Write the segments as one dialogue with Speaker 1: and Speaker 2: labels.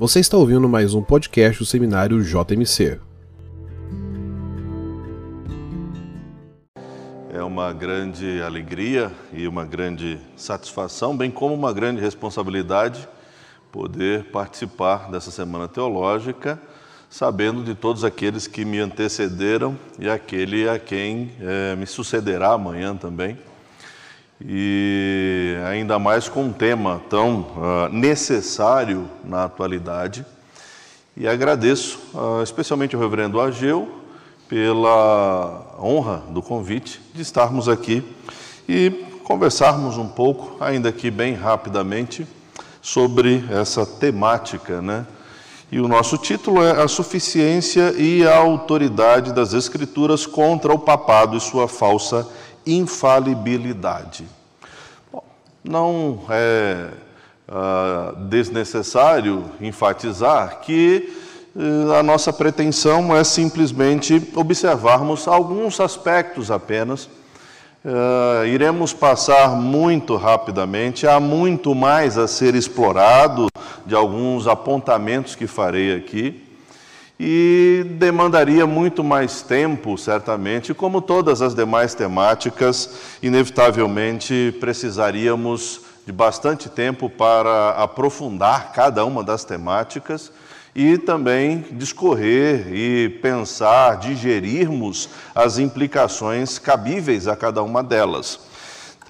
Speaker 1: Você está ouvindo mais um podcast do Seminário JMC.
Speaker 2: É uma grande alegria e uma grande satisfação, bem como uma grande responsabilidade, poder participar dessa semana teológica, sabendo de todos aqueles que me antecederam e aquele a quem é, me sucederá amanhã também e ainda mais com um tema tão uh, necessário na atualidade. E agradeço uh, especialmente ao reverendo Ageu pela honra do convite de estarmos aqui e conversarmos um pouco, ainda que bem rapidamente, sobre essa temática, né? E o nosso título é A Suficiência e a Autoridade das Escrituras contra o Papado e sua falsa infalibilidade. Não é uh, desnecessário enfatizar que uh, a nossa pretensão é simplesmente observarmos alguns aspectos apenas. Uh, iremos passar muito rapidamente, há muito mais a ser explorado de alguns apontamentos que farei aqui e demandaria muito mais tempo, certamente, como todas as demais temáticas, inevitavelmente precisaríamos de bastante tempo para aprofundar cada uma das temáticas e também discorrer e pensar, digerirmos as implicações cabíveis a cada uma delas.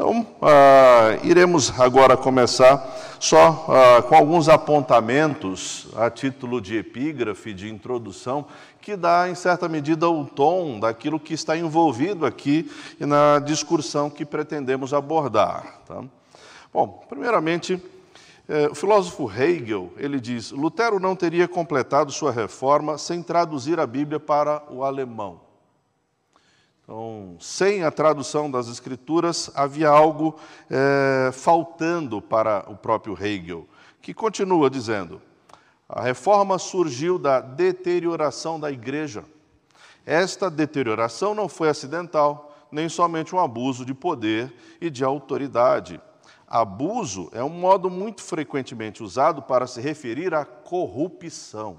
Speaker 2: Então, ah, iremos agora começar só ah, com alguns apontamentos a título de epígrafe, de introdução, que dá, em certa medida, o tom daquilo que está envolvido aqui na discussão que pretendemos abordar. Tá? Bom, primeiramente, eh, o filósofo Hegel, ele diz, Lutero não teria completado sua reforma sem traduzir a Bíblia para o alemão. Então, sem a tradução das Escrituras, havia algo é, faltando para o próprio Hegel, que continua dizendo: a reforma surgiu da deterioração da igreja. Esta deterioração não foi acidental, nem somente um abuso de poder e de autoridade. Abuso é um modo muito frequentemente usado para se referir à corrupção.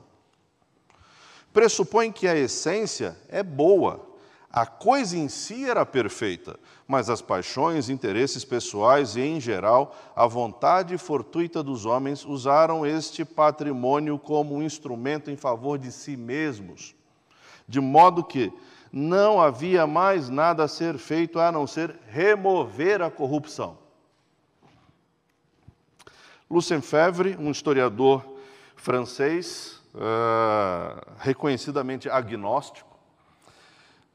Speaker 2: Pressupõe que a essência é boa, a coisa em si era perfeita, mas as paixões, interesses pessoais e, em geral, a vontade fortuita dos homens usaram este patrimônio como um instrumento em favor de si mesmos, de modo que não havia mais nada a ser feito a não ser remover a corrupção. Lucien Febvre, um historiador francês, uh, reconhecidamente agnóstico,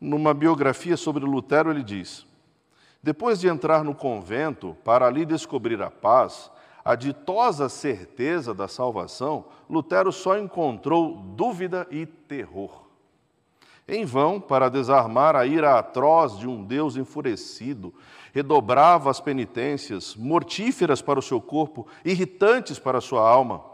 Speaker 2: numa biografia sobre Lutero, ele diz: Depois de entrar no convento para ali descobrir a paz, a ditosa certeza da salvação, Lutero só encontrou dúvida e terror. Em vão, para desarmar a ira atroz de um Deus enfurecido, redobrava as penitências, mortíferas para o seu corpo, irritantes para a sua alma.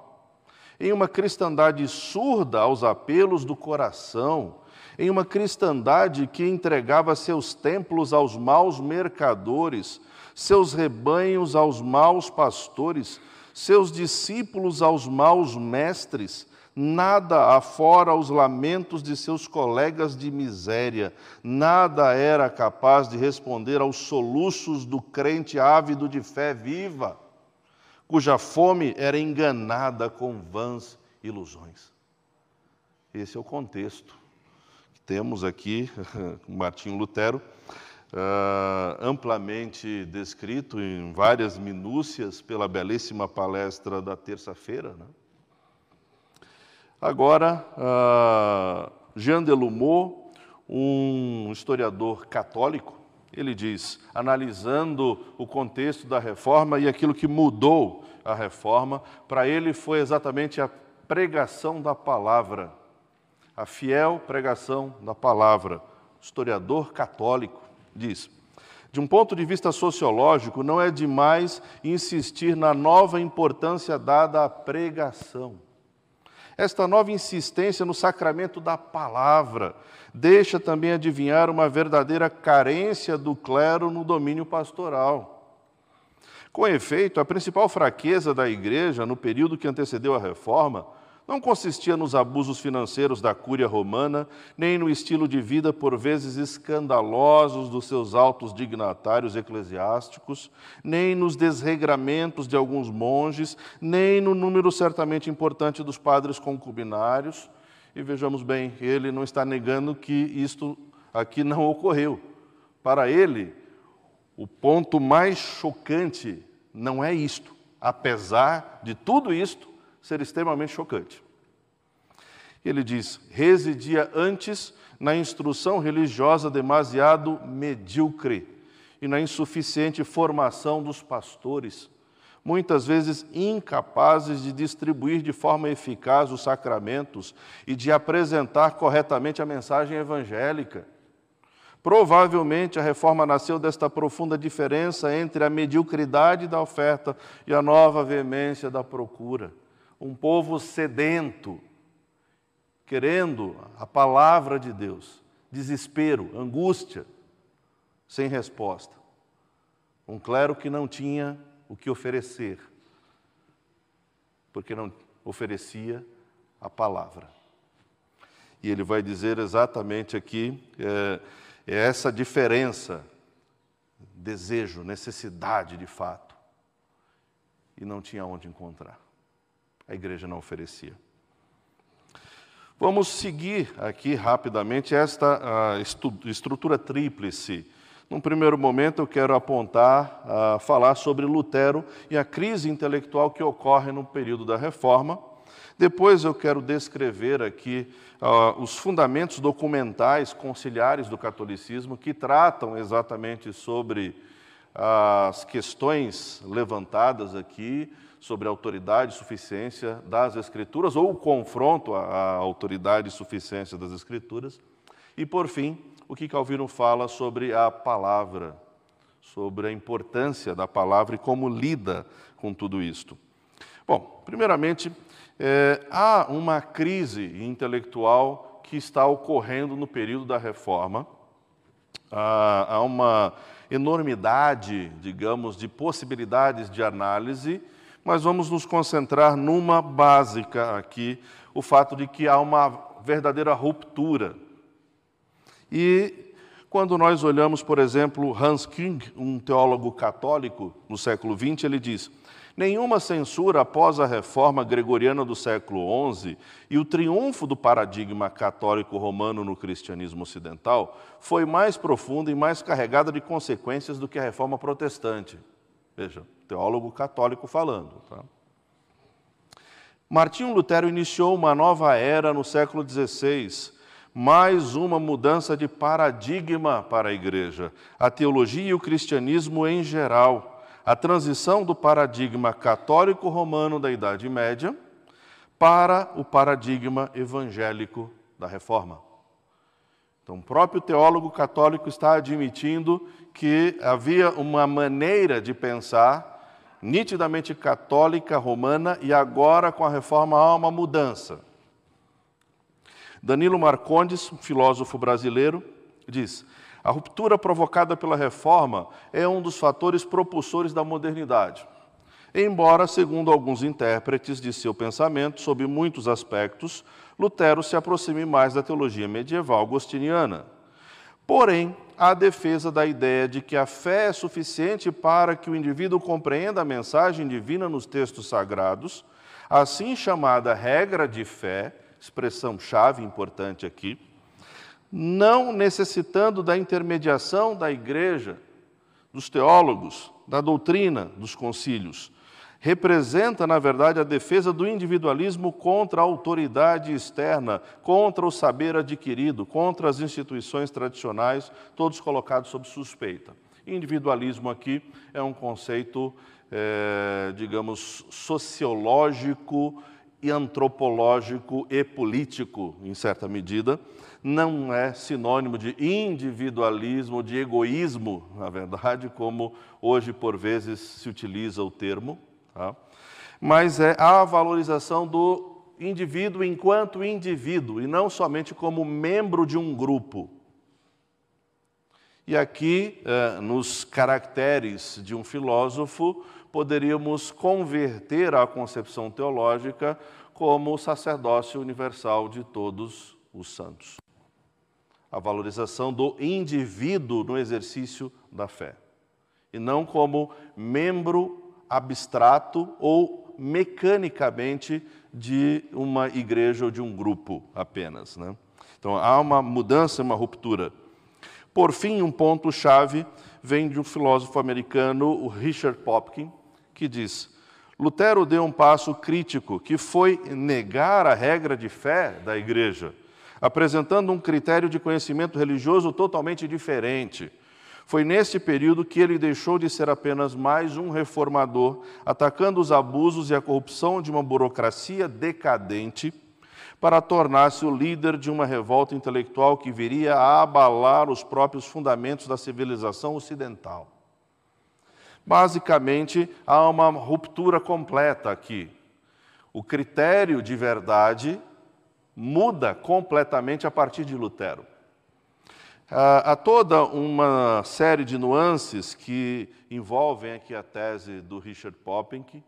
Speaker 2: Em uma cristandade surda aos apelos do coração, em uma cristandade que entregava seus templos aos maus mercadores, seus rebanhos aos maus pastores, seus discípulos aos maus mestres, nada afora os lamentos de seus colegas de miséria, nada era capaz de responder aos soluços do crente ávido de fé viva, cuja fome era enganada com vãs ilusões. Esse é o contexto temos aqui Martinho Lutero, uh, amplamente descrito em várias minúcias pela belíssima palestra da terça-feira. Né? Agora, uh, Jean Delumeau, um historiador católico, ele diz, analisando o contexto da reforma e aquilo que mudou a reforma, para ele foi exatamente a pregação da palavra a fiel pregação da palavra. Historiador católico diz: de um ponto de vista sociológico, não é demais insistir na nova importância dada à pregação. Esta nova insistência no sacramento da palavra deixa também adivinhar uma verdadeira carência do clero no domínio pastoral. Com efeito, a principal fraqueza da igreja no período que antecedeu a reforma não consistia nos abusos financeiros da cúria romana, nem no estilo de vida por vezes escandalosos dos seus altos dignatários eclesiásticos, nem nos desregramentos de alguns monges, nem no número certamente importante dos padres concubinários. E vejamos bem, ele não está negando que isto aqui não ocorreu. Para ele, o ponto mais chocante não é isto, apesar de tudo isto ser extremamente chocante. Ele diz: residia antes na instrução religiosa demasiado medíocre e na insuficiente formação dos pastores, muitas vezes incapazes de distribuir de forma eficaz os sacramentos e de apresentar corretamente a mensagem evangélica. Provavelmente a reforma nasceu desta profunda diferença entre a mediocridade da oferta e a nova veemência da procura. Um povo sedento, querendo a palavra de Deus, desespero, angústia, sem resposta. Um clero que não tinha o que oferecer, porque não oferecia a palavra. E ele vai dizer exatamente aqui. É, é essa diferença, desejo, necessidade de fato, e não tinha onde encontrar. A igreja não oferecia. Vamos seguir aqui rapidamente esta estrutura tríplice. Num primeiro momento, eu quero apontar, falar sobre Lutero e a crise intelectual que ocorre no período da Reforma. Depois, eu quero descrever aqui os fundamentos documentais conciliares do catolicismo que tratam exatamente sobre as questões levantadas aqui, sobre a autoridade e suficiência das Escrituras, ou o confronto à autoridade e suficiência das Escrituras. E, por fim, o que Calvino fala sobre a palavra, sobre a importância da palavra e como lida com tudo isto. Bom, primeiramente, é, há uma crise intelectual que está ocorrendo no período da reforma. Há, há uma enormidade, digamos, de possibilidades de análise, mas vamos nos concentrar numa básica aqui, o fato de que há uma verdadeira ruptura. E quando nós olhamos, por exemplo, Hans King, um teólogo católico no século XX, ele diz: Nenhuma censura após a reforma gregoriana do século XI e o triunfo do paradigma católico romano no cristianismo ocidental foi mais profunda e mais carregada de consequências do que a reforma protestante. Veja, teólogo católico falando. Tá? Martinho Lutero iniciou uma nova era no século XVI, mais uma mudança de paradigma para a igreja, a teologia e o cristianismo em geral a transição do paradigma católico romano da Idade Média para o paradigma evangélico da Reforma. Então, o próprio teólogo católico está admitindo que havia uma maneira de pensar nitidamente católica romana e agora com a reforma há uma mudança. Danilo Marcondes, filósofo brasileiro, diz: a ruptura provocada pela reforma é um dos fatores propulsores da modernidade. Embora, segundo alguns intérpretes de seu pensamento, sob muitos aspectos, Lutero se aproxime mais da teologia medieval agostiniana. Porém, há defesa da ideia de que a fé é suficiente para que o indivíduo compreenda a mensagem divina nos textos sagrados, assim chamada regra de fé, expressão chave importante aqui, não necessitando da intermediação da igreja, dos teólogos, da doutrina dos concílios. Representa, na verdade, a defesa do individualismo contra a autoridade externa, contra o saber adquirido, contra as instituições tradicionais, todos colocados sob suspeita. Individualismo aqui é um conceito, é, digamos, sociológico e antropológico e político, em certa medida, não é sinônimo de individualismo, de egoísmo, na verdade, como hoje por vezes se utiliza o termo, tá? mas é a valorização do indivíduo enquanto indivíduo e não somente como membro de um grupo. E aqui, eh, nos caracteres de um filósofo, poderíamos converter a concepção teológica como o sacerdócio universal de todos os santos. A valorização do indivíduo no exercício da fé, e não como membro abstrato ou mecanicamente de uma igreja ou de um grupo apenas. Né? Então há uma mudança, uma ruptura. Por fim, um ponto-chave vem de um filósofo americano, o Richard Popkin, que diz: Lutero deu um passo crítico, que foi negar a regra de fé da igreja, apresentando um critério de conhecimento religioso totalmente diferente. Foi nesse período que ele deixou de ser apenas mais um reformador, atacando os abusos e a corrupção de uma burocracia decadente, para tornar-se o líder de uma revolta intelectual que viria a abalar os próprios fundamentos da civilização ocidental. Basicamente, há uma ruptura completa aqui. O critério de verdade muda completamente a partir de Lutero. Há toda uma série de nuances que envolvem aqui a tese do Richard Poppenk.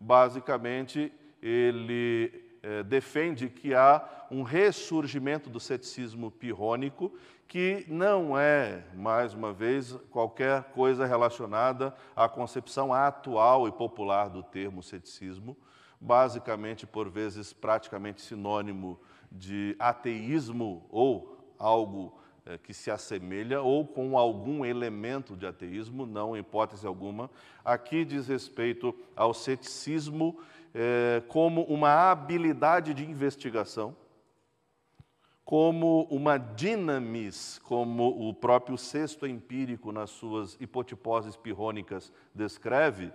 Speaker 2: Basicamente, ele eh, defende que há um ressurgimento do ceticismo pirrônico, que não é, mais uma vez, qualquer coisa relacionada à concepção atual e popular do termo ceticismo, basicamente, por vezes, praticamente sinônimo de ateísmo ou algo que se assemelha ou com algum elemento de ateísmo, não hipótese alguma. Aqui diz respeito ao ceticismo é, como uma habilidade de investigação, como uma dinamis, como o próprio sexto empírico, nas suas hipotiposes pirrônicas, descreve,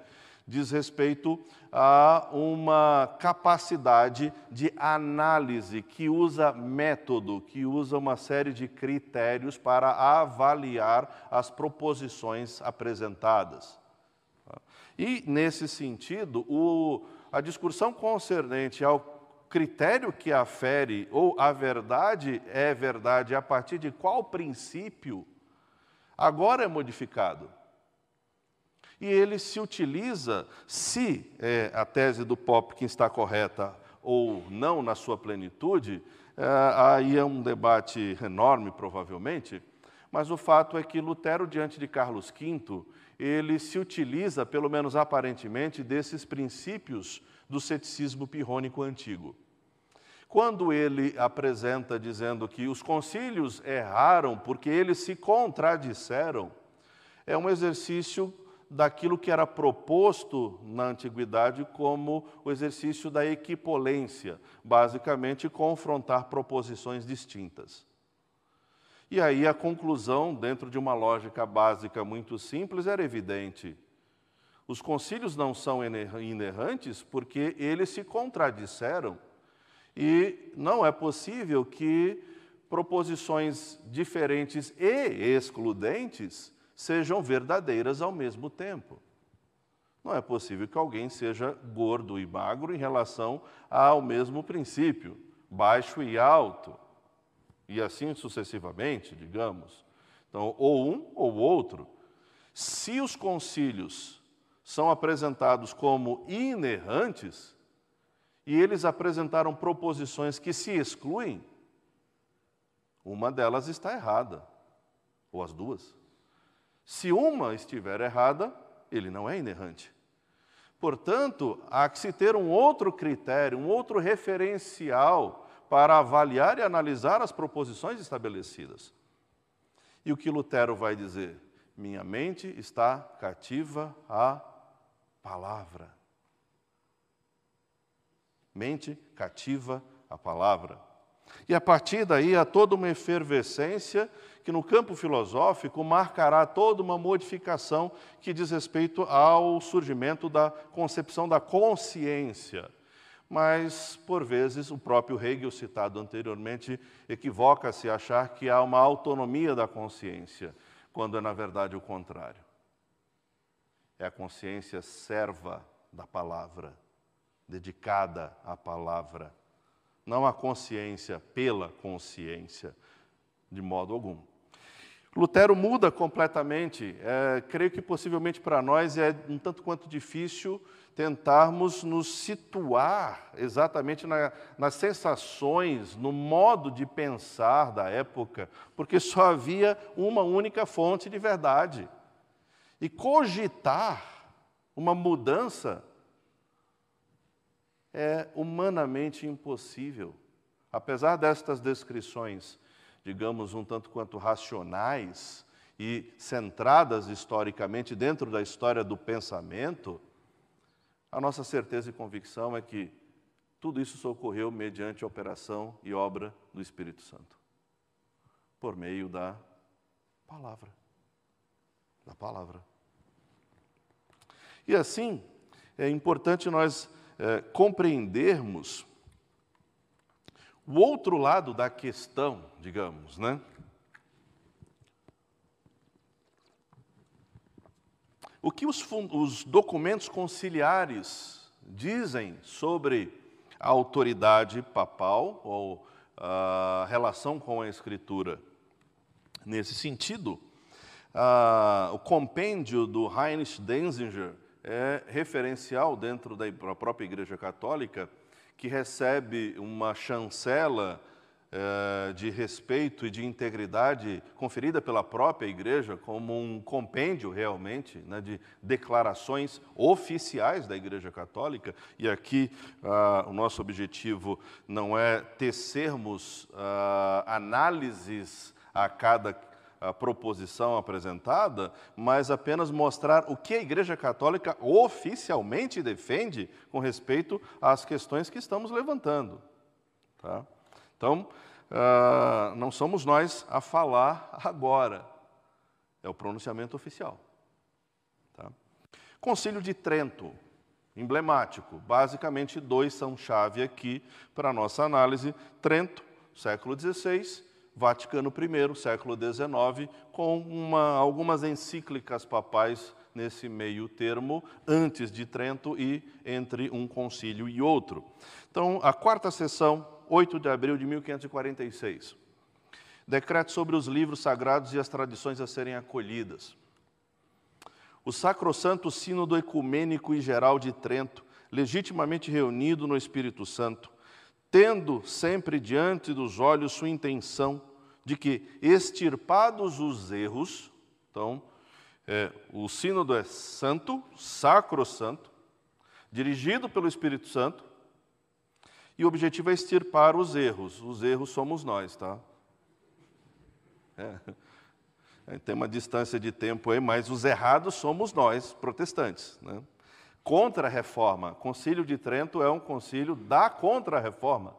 Speaker 2: diz respeito a uma capacidade de análise que usa método, que usa uma série de critérios para avaliar as proposições apresentadas. E, nesse sentido, o, a discussão concernente ao critério que afere ou a verdade é verdade a partir de qual princípio, agora é modificado. E ele se utiliza, se é, a tese do Popkin está correta ou não na sua plenitude, é, aí é um debate enorme, provavelmente, mas o fato é que Lutero, diante de Carlos V, ele se utiliza, pelo menos aparentemente, desses princípios do ceticismo pirrônico antigo. Quando ele apresenta dizendo que os concílios erraram porque eles se contradisseram, é um exercício daquilo que era proposto na antiguidade como o exercício da equipolência, basicamente confrontar proposições distintas. E aí a conclusão, dentro de uma lógica básica muito simples, era evidente. Os concílios não são inerrantes porque eles se contradisseram. E não é possível que proposições diferentes e excludentes sejam verdadeiras ao mesmo tempo. Não é possível que alguém seja gordo e magro em relação ao mesmo princípio, baixo e alto e assim sucessivamente, digamos. Então, ou um ou outro. Se os concílios são apresentados como inerrantes, e eles apresentaram proposições que se excluem, uma delas está errada, ou as duas. Se uma estiver errada, ele não é inerrante. Portanto, há que se ter um outro critério, um outro referencial para avaliar e analisar as proposições estabelecidas. E o que Lutero vai dizer? Minha mente está cativa à palavra. Mente cativa à palavra. E a partir daí há toda uma efervescência que no campo filosófico marcará toda uma modificação que diz respeito ao surgimento da concepção da consciência mas, por vezes, o próprio Hegel, citado anteriormente, equivoca-se a achar que há uma autonomia da consciência, quando é, na verdade, o contrário. É a consciência serva da palavra, dedicada à palavra, não a consciência pela consciência, de modo algum. Lutero muda completamente. É, creio que possivelmente para nós é um tanto quanto difícil tentarmos nos situar exatamente na, nas sensações, no modo de pensar da época, porque só havia uma única fonte de verdade. E cogitar uma mudança é humanamente impossível. Apesar destas descrições, digamos, um tanto quanto racionais e centradas historicamente dentro da história do pensamento, a nossa certeza e convicção é que tudo isso ocorreu mediante a operação e obra do Espírito Santo, por meio da palavra. Da palavra. E assim, é importante nós é, compreendermos o outro lado da questão, digamos, né? O que os, os documentos conciliares dizem sobre a autoridade papal ou a relação com a Escritura? Nesse sentido, o compêndio do Heinrich Denzinger é referencial dentro da própria Igreja Católica, que recebe uma chancela eh, de respeito e de integridade conferida pela própria Igreja, como um compêndio realmente né, de declarações oficiais da Igreja Católica. E aqui ah, o nosso objetivo não é tecermos ah, análises a cada a proposição apresentada, mas apenas mostrar o que a Igreja Católica oficialmente defende com respeito às questões que estamos levantando. Tá? Então, uh, não somos nós a falar agora, é o pronunciamento oficial. Tá? Concílio de Trento, emblemático. Basicamente, dois são chave aqui para a nossa análise. Trento, século XVI, Vaticano I, século XIX, com uma, algumas encíclicas papais nesse meio termo, antes de Trento e entre um concílio e outro. Então, a quarta sessão, 8 de abril de 1546. Decreto sobre os livros sagrados e as tradições a serem acolhidas. O Sacrosanto Sínodo Ecumênico e Geral de Trento, legitimamente reunido no Espírito Santo, tendo sempre diante dos olhos sua intenção de que, extirpados os erros, então, é, o sínodo é santo, sacro-santo, dirigido pelo Espírito Santo, e o objetivo é extirpar os erros. Os erros somos nós, tá? É. Tem uma distância de tempo aí, mas os errados somos nós, protestantes. Né? Contra a reforma. Concílio de Trento é um concílio da contra-reforma.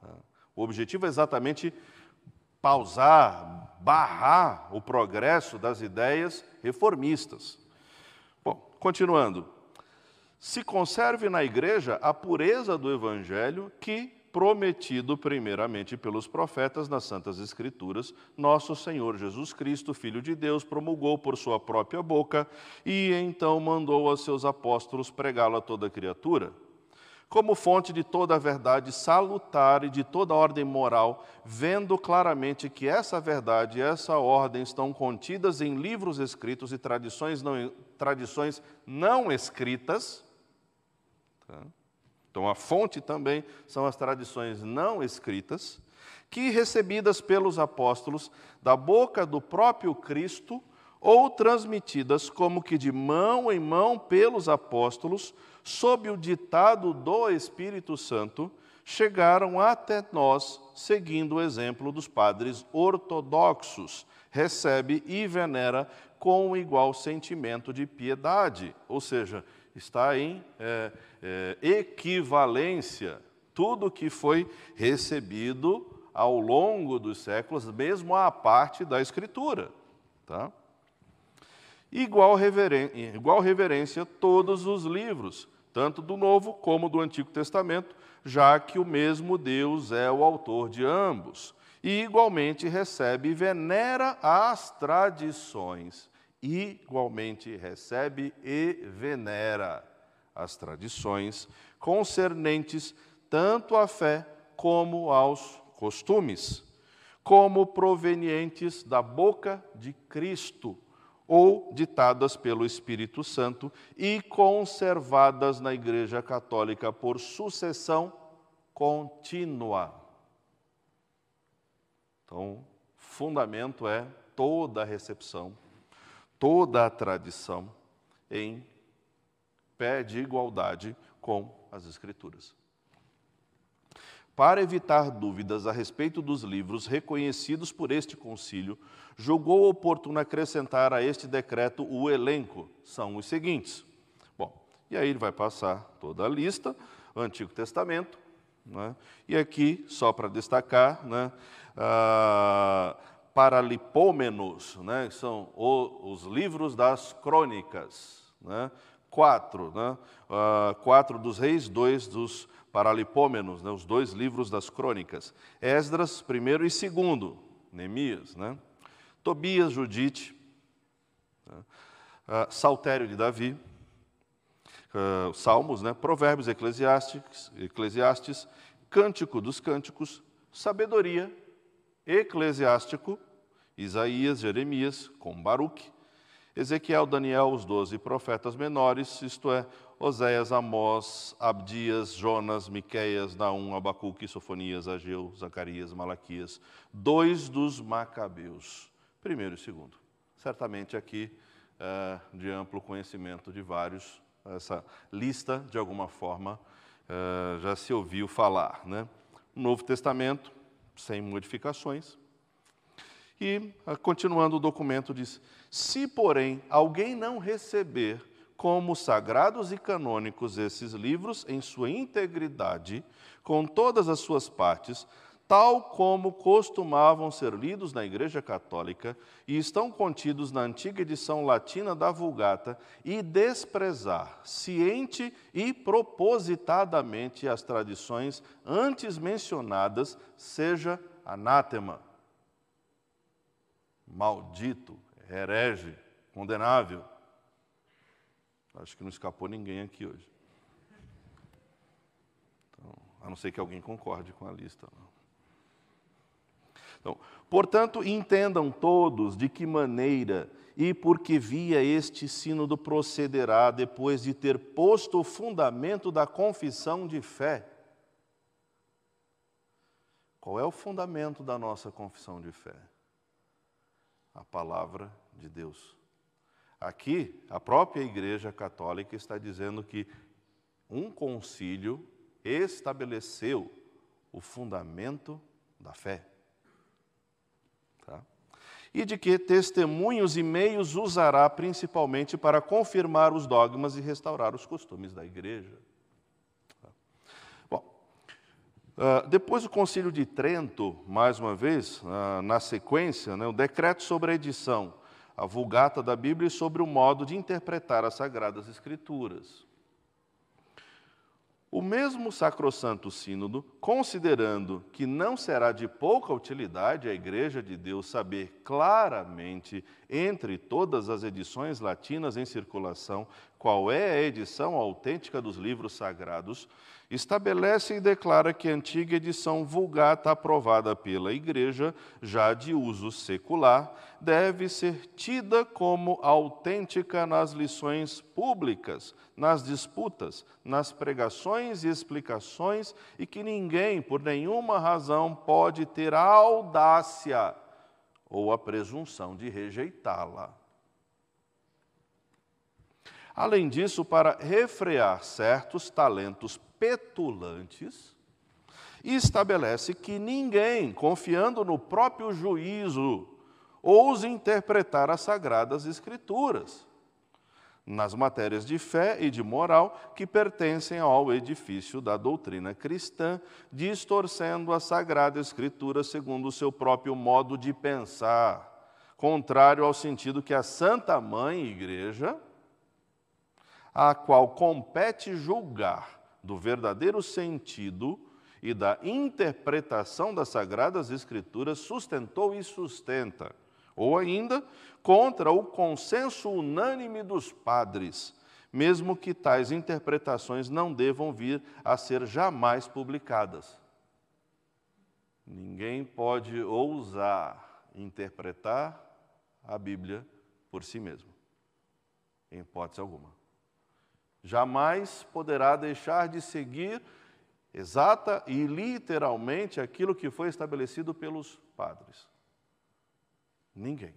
Speaker 2: Tá? O objetivo é exatamente pausar, barrar o progresso das ideias reformistas. Bom, continuando. Se conserve na igreja a pureza do evangelho que prometido primeiramente pelos profetas nas Santas Escrituras, nosso Senhor Jesus Cristo, Filho de Deus, promulgou por sua própria boca e então mandou a seus apóstolos pregá-lo a toda criatura. Como fonte de toda a verdade salutar e de toda a ordem moral, vendo claramente que essa verdade e essa ordem estão contidas em livros escritos e tradições não, tradições não escritas. Tá? Então, a fonte também são as tradições não escritas, que recebidas pelos apóstolos da boca do próprio Cristo, ou transmitidas como que de mão em mão pelos apóstolos, sob o ditado do Espírito Santo, chegaram até nós, seguindo o exemplo dos padres ortodoxos, recebe e venera com igual sentimento de piedade, ou seja, está em é, é, equivalência tudo que foi recebido ao longo dos séculos, mesmo à parte da Escritura. Tá? Igual, reverência, igual reverência todos os livros, tanto do Novo como do Antigo Testamento, já que o mesmo Deus é o autor de ambos. E igualmente recebe e venera as tradições igualmente recebe e venera as tradições concernentes tanto à fé como aos costumes. como provenientes da boca de Cristo ou ditadas pelo Espírito Santo e conservadas na Igreja Católica por sucessão contínua. Então, fundamento é toda a recepção, toda a tradição em pé de igualdade com as Escrituras. Para evitar dúvidas a respeito dos livros reconhecidos por este concílio, julgou oportuno acrescentar a este decreto o elenco. São os seguintes. Bom, e aí ele vai passar toda a lista, Antigo Testamento, né? e aqui, só para destacar, né, ah, Paralipômenos, né, são o, os livros das crônicas, né, quatro, né, ah, quatro dos reis, dois dos Paralipômenos, né, os dois livros das crônicas. Esdras, primeiro e segundo, Neemias, né? Tobias, Judite, né? uh, Saltério de Davi, uh, Salmos, né? Provérbios Eclesiásticos, Eclesiastes, Cântico dos Cânticos, Sabedoria, Eclesiástico, Isaías, Jeremias, com Baruque, Ezequiel, Daniel, os doze profetas menores, isto é, Oséias, Amós, Abdias, Jonas, Miqueias, Naum, Abacuque, Sofonias, Ageu, Zacarias, Malaquias, dois dos Macabeus, primeiro e segundo. Certamente aqui é, de amplo conhecimento de vários, essa lista, de alguma forma, é, já se ouviu falar. Né? Novo Testamento, sem modificações, e, ah, continuando o documento, diz: Se, porém, alguém não receber como sagrados e canônicos esses livros em sua integridade, com todas as suas partes, tal como costumavam ser lidos na Igreja Católica e estão contidos na antiga edição latina da Vulgata, e desprezar, ciente e propositadamente, as tradições antes mencionadas, seja anátema maldito, herege, condenável. Acho que não escapou ninguém aqui hoje. Então, a não ser que alguém concorde com a lista. Não. Então, portanto, entendam todos de que maneira e por que via este sínodo procederá depois de ter posto o fundamento da confissão de fé. Qual é o fundamento da nossa confissão de fé? a palavra de Deus. Aqui, a própria Igreja Católica está dizendo que um concílio estabeleceu o fundamento da fé. Tá? E de que testemunhos e meios usará principalmente para confirmar os dogmas e restaurar os costumes da Igreja. Uh, depois do Concílio de Trento, mais uma vez, uh, na sequência, né, o decreto sobre a edição, a vulgata da Bíblia e sobre o modo de interpretar as Sagradas Escrituras. O mesmo Sacrosanto Sínodo, considerando que não será de pouca utilidade a Igreja de Deus saber claramente, entre todas as edições latinas em circulação, qual é a edição autêntica dos livros sagrados, estabelece e declara que a antiga edição vulgata aprovada pela Igreja, já de uso secular, deve ser tida como autêntica nas lições públicas, nas disputas, nas pregações e explicações, e que ninguém, por nenhuma razão, pode ter a audácia ou a presunção de rejeitá-la. Além disso, para refrear certos talentos petulantes, estabelece que ninguém, confiando no próprio juízo, ouse interpretar as sagradas escrituras nas matérias de fé e de moral que pertencem ao edifício da doutrina cristã, distorcendo a sagrada escritura segundo o seu próprio modo de pensar, contrário ao sentido que a Santa Mãe Igreja a qual compete julgar do verdadeiro sentido e da interpretação das Sagradas Escrituras, sustentou e sustenta, ou ainda contra o consenso unânime dos padres, mesmo que tais interpretações não devam vir a ser jamais publicadas. Ninguém pode ousar interpretar a Bíblia por si mesmo, em hipótese alguma. Jamais poderá deixar de seguir exata e literalmente aquilo que foi estabelecido pelos padres. Ninguém.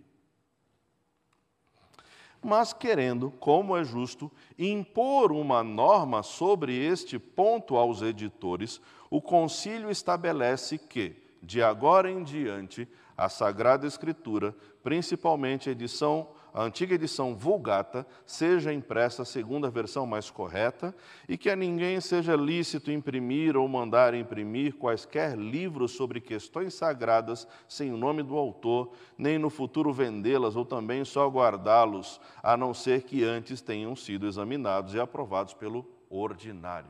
Speaker 2: Mas querendo, como é justo, impor uma norma sobre este ponto aos editores, o concílio estabelece que, de agora em diante, a Sagrada Escritura, principalmente a edição a antiga edição Vulgata seja impressa segundo a versão mais correta e que a ninguém seja lícito imprimir ou mandar imprimir quaisquer livros sobre questões sagradas sem o nome do autor, nem no futuro vendê-las ou também só guardá-los, a não ser que antes tenham sido examinados e aprovados pelo ordinário.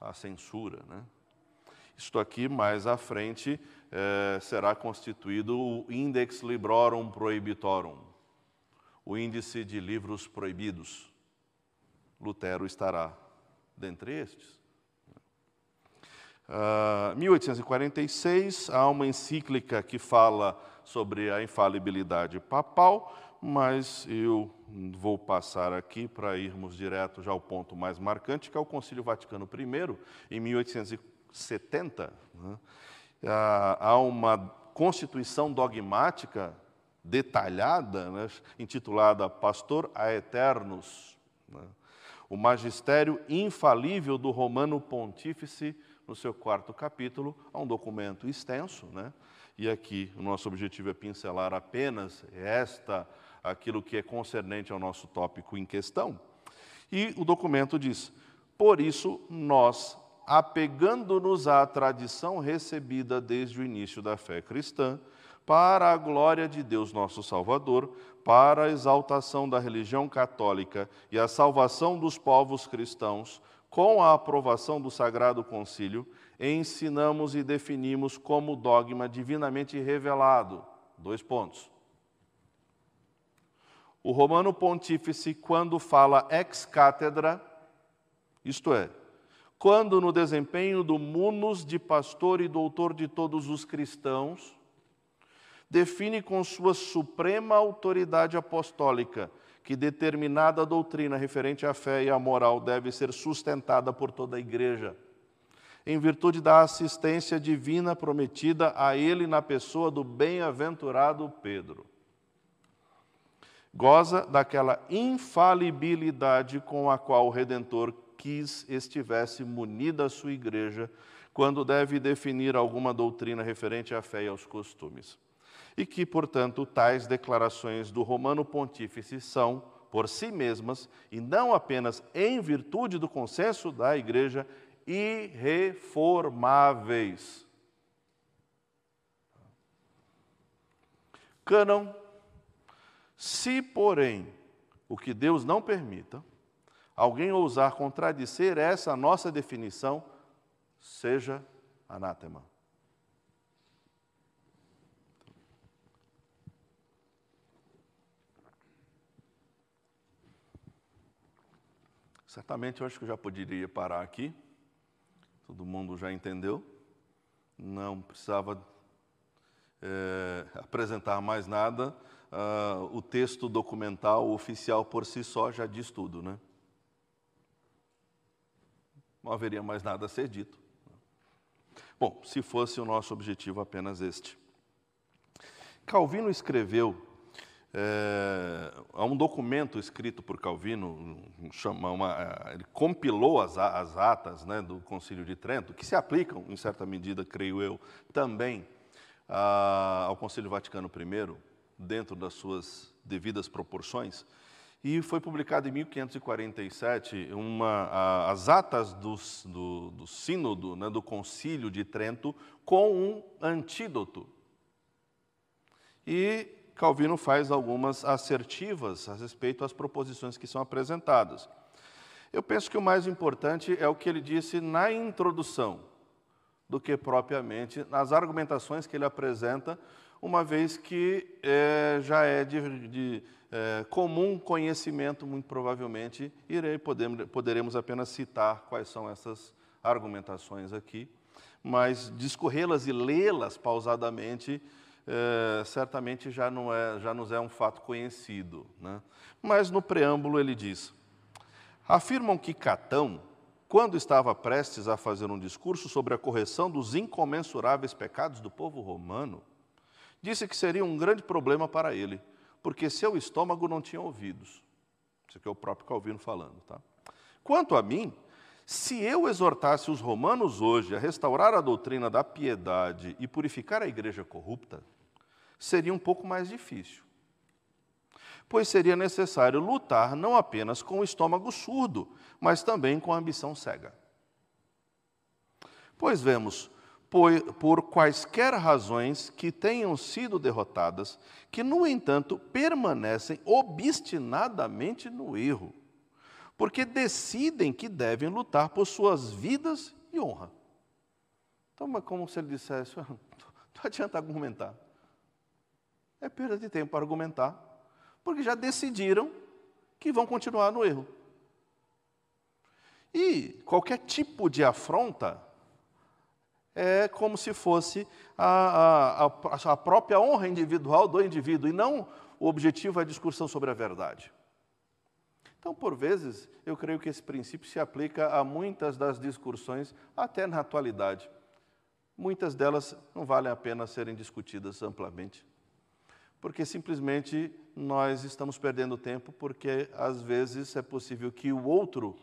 Speaker 2: A censura, né? Isto aqui, mais à frente, eh, será constituído o Index Librorum Prohibitorum, o índice de livros proibidos. Lutero estará dentre estes. Uh, ah, 1846, há uma encíclica que fala sobre a infalibilidade papal, mas eu vou passar aqui para irmos direto já ao ponto mais marcante, que é o Concílio Vaticano I, em 1870. Né? Há uma constituição dogmática detalhada, né, intitulada Pastor a Eternos, né, o magistério infalível do Romano Pontífice, no seu quarto capítulo, há um documento extenso, né, e aqui o nosso objetivo é pincelar apenas esta, aquilo que é concernente ao nosso tópico em questão. E o documento diz: Por isso, nós, apegando-nos à tradição recebida desde o início da fé cristã, para a glória de Deus nosso Salvador, para a exaltação da religião católica e a salvação dos povos cristãos, com a aprovação do Sagrado Concílio, ensinamos e definimos como dogma divinamente revelado. Dois pontos. O Romano Pontífice, quando fala ex cátedra, isto é, quando no desempenho do munus de pastor e doutor de todos os cristãos, define com sua suprema autoridade apostólica que determinada doutrina referente à fé e à moral deve ser sustentada por toda a igreja, em virtude da assistência divina prometida a ele na pessoa do bem-aventurado Pedro. Goza daquela infalibilidade com a qual o Redentor quis estivesse munida a sua igreja quando deve definir alguma doutrina referente à fé e aos costumes e que, portanto, tais declarações do Romano Pontífice são, por si mesmas, e não apenas em virtude do consenso da Igreja, irreformáveis. Cânon, se, porém, o que Deus não permita, alguém ousar contradizer essa nossa definição, seja anátema. Certamente eu acho que eu já poderia parar aqui. Todo mundo já entendeu. Não precisava é, apresentar mais nada. Uh, o texto documental oficial por si só já diz tudo, né? Não haveria mais nada a ser dito. Bom, se fosse o nosso objetivo apenas este. Calvino escreveu é, há um documento escrito por Calvino, chama uma, é, ele compilou as, as atas né, do Concílio de Trento, que se aplicam, em certa medida, creio eu, também a, ao Concílio Vaticano I, dentro das suas devidas proporções. E foi publicado em 1547 uma, a, as atas do, do, do sínodo, né, do Concílio de Trento, com um antídoto. E Calvino faz algumas assertivas a respeito às proposições que são apresentadas. Eu penso que o mais importante é o que ele disse na introdução, do que propriamente nas argumentações que ele apresenta, uma vez que é, já é de, de é, comum conhecimento, muito provavelmente, irei, podemos, poderemos apenas citar quais são essas argumentações aqui. mas discorrê-las e lê-las pausadamente é, certamente já, não é, já nos é um fato conhecido. Né? Mas no preâmbulo ele diz: afirmam que Catão, quando estava prestes a fazer um discurso sobre a correção dos incomensuráveis pecados do povo romano, disse que seria um grande problema para ele, porque seu estômago não tinha ouvidos. Isso aqui é o próprio Calvino falando. Tá? Quanto a mim, se eu exortasse os romanos hoje a restaurar a doutrina da piedade e purificar a igreja corrupta, seria um pouco mais difícil. Pois seria necessário lutar não apenas com o estômago surdo, mas também com a ambição cega. Pois vemos, por, por quaisquer razões que tenham sido derrotadas, que, no entanto, permanecem obstinadamente no erro, porque decidem que devem lutar por suas vidas e honra. Então, é como se ele dissesse: não adianta argumentar. É perda de tempo para argumentar, porque já decidiram que vão continuar no erro. E qualquer tipo de afronta é como se fosse a, a, a, própria honra individual do indivíduo, e não o objetivo é a discussão sobre a verdade. Então, por vezes, eu creio que esse princípio se aplica a muitas das discussões, até na atualidade. Muitas delas não valem a pena serem discutidas amplamente porque simplesmente nós estamos perdendo tempo, porque às vezes é possível que o outro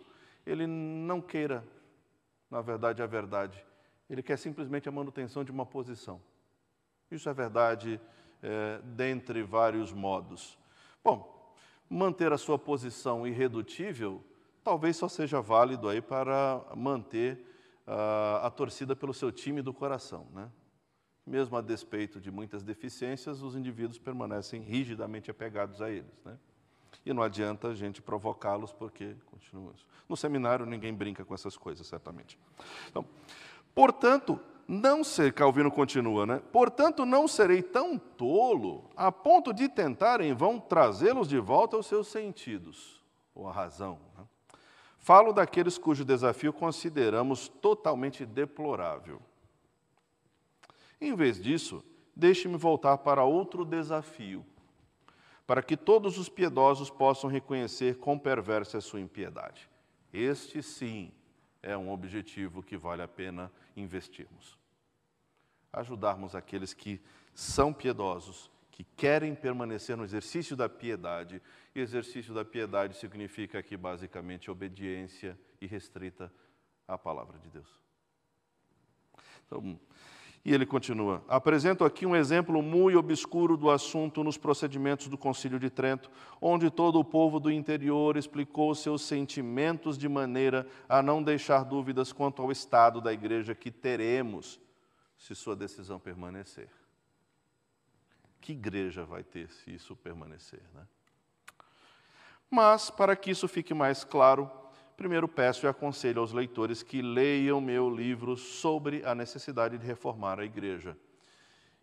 Speaker 2: ele não queira, na verdade, a verdade. Ele quer simplesmente a manutenção de uma posição. Isso é verdade é, dentre vários modos. Bom, manter a sua posição irredutível talvez só seja válido aí para manter uh, a torcida pelo seu time do coração, né? Mesmo a despeito de muitas deficiências, os indivíduos permanecem rigidamente apegados a eles. Né? E não adianta a gente provocá-los, porque continua isso. No seminário, ninguém brinca com essas coisas, certamente. Então, portanto, não ser, Calvino continua, né? Portanto, não serei tão tolo a ponto de tentar em vão trazê-los de volta aos seus sentidos, ou à razão. Né? Falo daqueles cujo desafio consideramos totalmente deplorável. Em vez disso, deixe-me voltar para outro desafio, para que todos os piedosos possam reconhecer quão perversa é sua impiedade. Este sim é um objetivo que vale a pena investirmos. Ajudarmos aqueles que são piedosos, que querem permanecer no exercício da piedade. E exercício da piedade significa aqui basicamente obediência irrestrita à palavra de Deus. Então, e ele continua: Apresento aqui um exemplo muito obscuro do assunto nos procedimentos do Concílio de Trento, onde todo o povo do interior explicou seus sentimentos de maneira a não deixar dúvidas quanto ao estado da igreja que teremos se sua decisão permanecer. Que igreja vai ter se isso permanecer, né? Mas, para que isso fique mais claro, primeiro peço e aconselho aos leitores que leiam meu livro sobre a necessidade de reformar a igreja.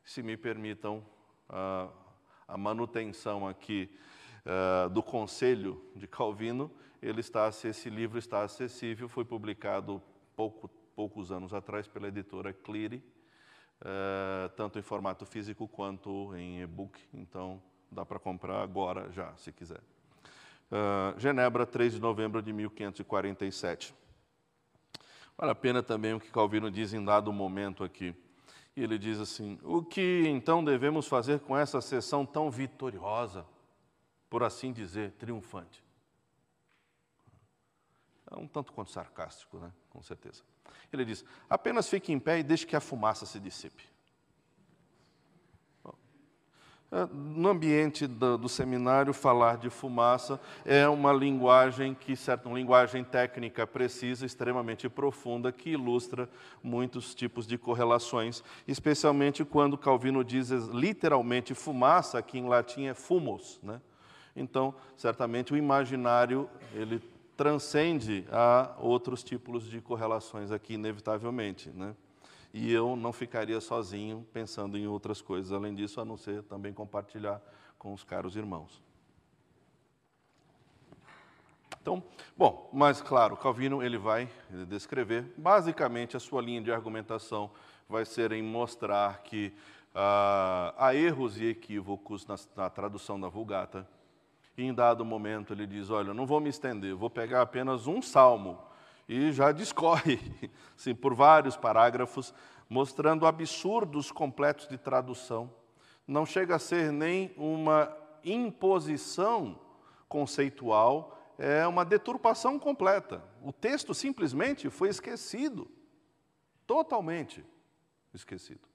Speaker 2: Se me permitam a, manutenção aqui uh, do conselho de Calvino, ele está, esse livro está acessível, foi publicado pouco, poucos anos atrás pela editora Cleary, uh, tanto em formato físico quanto em e-book, então dá para comprar agora já, se quiser. Uh, Genebra, 3 de novembro de 1547. Vale a pena também o que Calvino diz em dado momento aqui. E ele diz assim: O que então devemos fazer com essa sessão tão vitoriosa, por assim dizer, triunfante? É um tanto quanto sarcástico, né? com certeza. Ele diz: apenas fique em pé e deixe que a fumaça se dissipe. É, no ambiente do, do, seminário, falar de fumaça é uma linguagem que, certa uma linguagem técnica precisa, extremamente profunda, que ilustra muitos tipos de correlações, especialmente quando Calvino diz literalmente fumaça, que em latim é fumos, né? Então, certamente o imaginário ele transcende a outros tipos de correlações aqui inevitavelmente, né? E eu não ficaria sozinho pensando em outras coisas, além disso, a não ser também compartilhar com os caros irmãos. Então, bom, mas claro, Calvino ele vai descrever, basicamente a sua linha de argumentação vai ser em mostrar que ah, há erros e equívocos na, na tradução da Vulgata. E em dado momento ele diz: Olha, não vou me estender, vou pegar apenas um salmo. E já discorre sim, por vários parágrafos, mostrando absurdos completos de tradução. Não chega a ser nem uma imposição conceitual, é uma deturpação completa. O texto simplesmente foi esquecido, totalmente esquecido.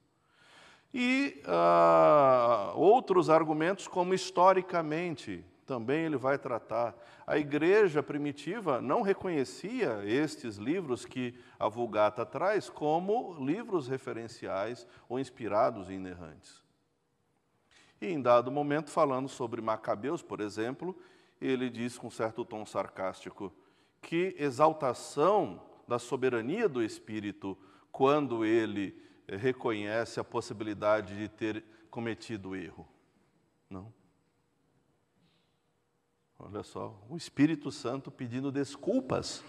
Speaker 2: E uh, outros argumentos, como historicamente, também ele vai tratar. A igreja primitiva não reconhecia estes livros que a Vulgata traz como livros referenciais ou inspirados e inerrantes. E em dado momento, falando sobre Macabeus, por exemplo, ele diz com certo tom sarcástico que exaltação da soberania do Espírito, quando ele reconhece a possibilidade de ter cometido erro. Não. Olha só, o Espírito Santo pedindo desculpas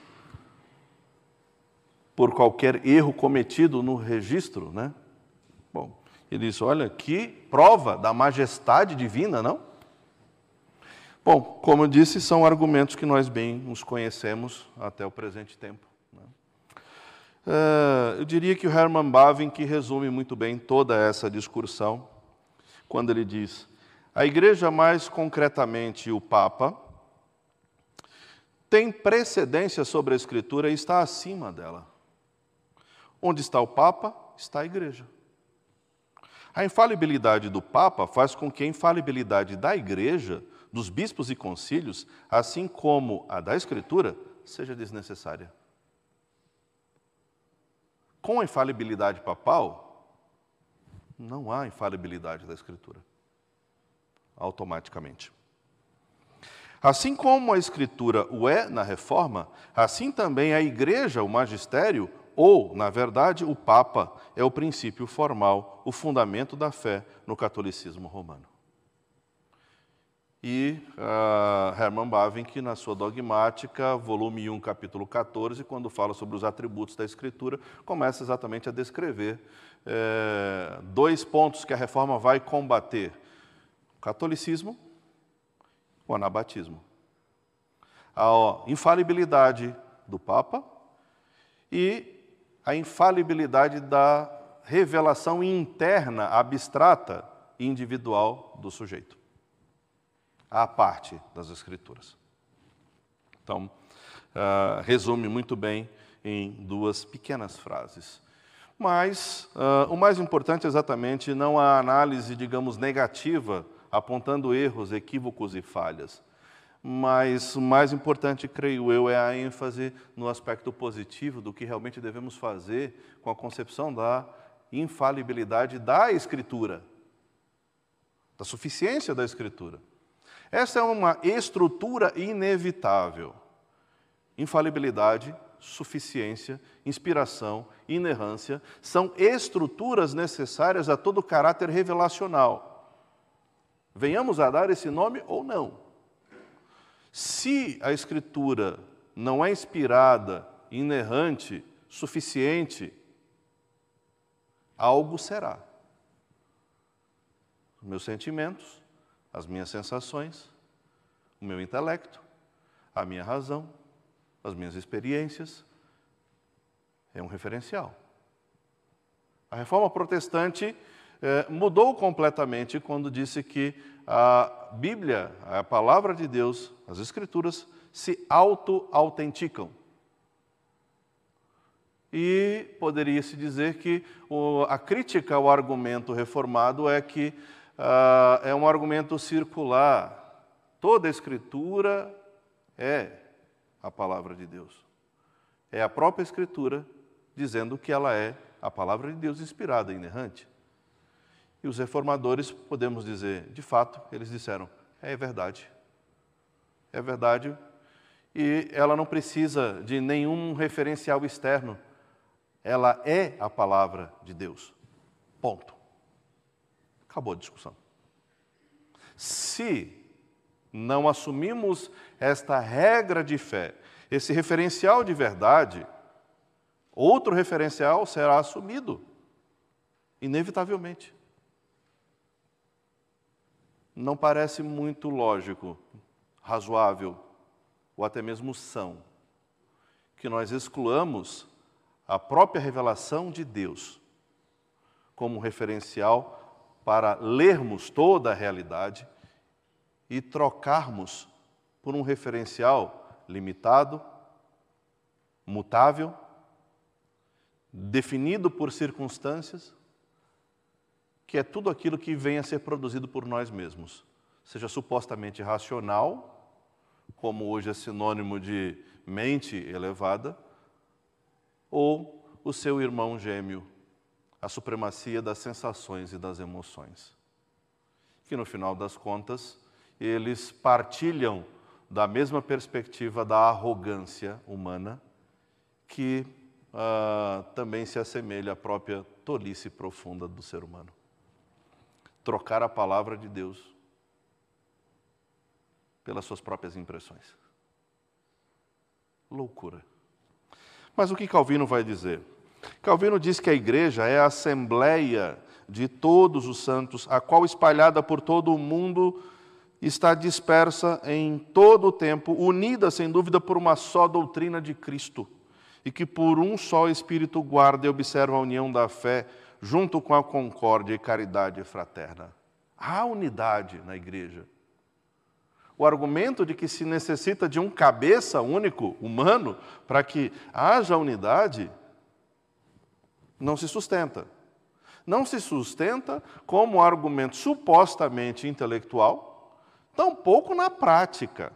Speaker 2: por qualquer erro cometido no registro, né? Bom, ele diz: olha, que prova da majestade divina, não? Bom, como eu disse, são argumentos que nós bem os conhecemos até o presente tempo. Né? Uh, eu diria que o Herman Bavinck resume muito bem toda essa discussão, quando ele diz: a igreja, mais concretamente o Papa, tem precedência sobre a Escritura e está acima dela. Onde está o Papa, está a igreja. A infalibilidade do Papa faz com que a infalibilidade da igreja dos bispos e concílios, assim como a da Escritura, seja desnecessária. Com a infalibilidade papal, não há infalibilidade da Escritura, automaticamente. Assim como a Escritura o é na reforma, assim também a Igreja, o magistério, ou, na verdade, o Papa, é o princípio formal, o fundamento da fé no catolicismo romano e uh, Hermann Bavinck, na sua dogmática, volume 1, capítulo 14, quando fala sobre os atributos da Escritura, começa exatamente a descrever é, dois pontos que a reforma vai combater: o catolicismo, o anabatismo. A infalibilidade do Papa e a infalibilidade da revelação interna, abstrata e individual do sujeito à parte das Escrituras. Então, uh, resume muito bem em duas pequenas frases. Mas uh, o mais importante é exatamente não a análise, digamos, negativa, apontando erros, equívocos e falhas. Mas o mais importante, creio eu, é a ênfase no aspecto positivo do que realmente devemos fazer com a concepção da infalibilidade da Escritura, da suficiência da Escritura. Essa é uma estrutura inevitável. Infalibilidade, suficiência, inspiração, inerrância são estruturas necessárias a todo caráter revelacional. Venhamos a dar esse nome ou não. Se a Escritura não é inspirada, inerrante, suficiente, algo será. Meus sentimentos, as minhas sensações, o meu intelecto, a minha razão, as minhas experiências. É um referencial. A reforma protestante mudou completamente quando disse que a Bíblia, a palavra de Deus, as Escrituras, se auto-autenticam. E poderia-se dizer que a crítica ao argumento reformado é que ah, é um argumento circular. Toda Escritura é a palavra de Deus. É a própria Escritura dizendo que ela é a palavra de Deus inspirada, inerrante. E os reformadores, podemos dizer, de fato, eles disseram: é verdade. É verdade. E ela não precisa de nenhum referencial externo. Ela é a palavra de Deus. Ponto. Acabou a discussão. Se não assumimos esta regra de fé, esse referencial de verdade, outro referencial será assumido, inevitavelmente. Não parece muito lógico, razoável, ou até mesmo são, que nós excluamos a própria revelação de Deus como referencial para lermos toda a realidade e trocarmos por um referencial limitado, mutável, definido por circunstâncias, que é tudo aquilo que vem a ser produzido por nós mesmos, seja supostamente racional, como hoje é sinônimo de mente elevada, ou o seu irmão gêmeo, a supremacia das sensações e das emoções. Que no final das contas eles partilham da mesma perspectiva da arrogância humana, que uh, também se assemelha à própria tolice profunda do ser humano. Trocar a palavra de Deus pelas suas próprias impressões. Loucura. Mas o que Calvino vai dizer? Calvino diz que a igreja é a assembleia de todos os santos, a qual espalhada por todo o mundo está dispersa em todo o tempo, unida sem dúvida por uma só doutrina de Cristo, e que por um só Espírito guarda e observa a união da fé, junto com a concórdia e caridade fraterna. Há unidade na igreja. O argumento de que se necessita de um cabeça único, humano, para que haja unidade, não se sustenta. Não se sustenta como argumento supostamente intelectual, tampouco na prática.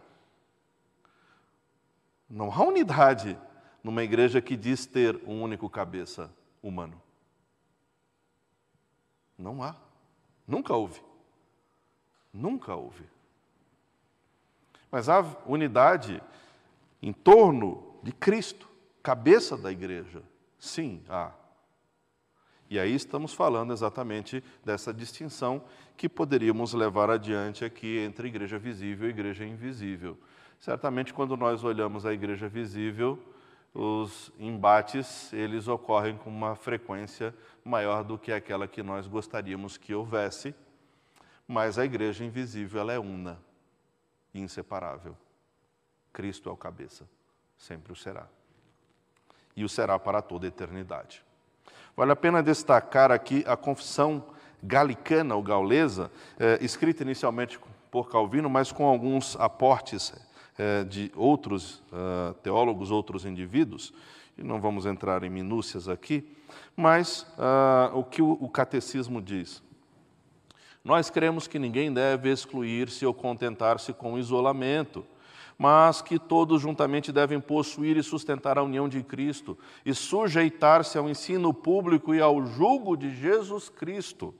Speaker 2: Não há unidade numa igreja que diz ter um único cabeça humano. Não há. Nunca houve. Nunca houve. Mas há unidade em torno de Cristo, cabeça da igreja. Sim, há. E aí estamos falando exatamente dessa distinção que poderíamos levar adiante aqui entre igreja visível e igreja invisível. Certamente, quando nós olhamos a igreja visível, os embates eles ocorrem com uma frequência maior do que aquela que nós gostaríamos que houvesse, mas a igreja invisível ela é una, inseparável. Cristo é o cabeça, sempre o será. E o será para toda a eternidade. Vale a pena destacar aqui a confissão galicana ou gaulesa, é, escrita inicialmente por Calvino, mas com alguns aportes é, de outros uh, teólogos, outros indivíduos, e não vamos entrar em minúcias aqui, mas uh, o que o, o catecismo diz. Nós cremos que ninguém deve excluir-se ou contentar-se com isolamento, mas que todos juntamente devem possuir e sustentar a união de Cristo e sujeitar-se ao ensino público e ao jugo de Jesus Cristo,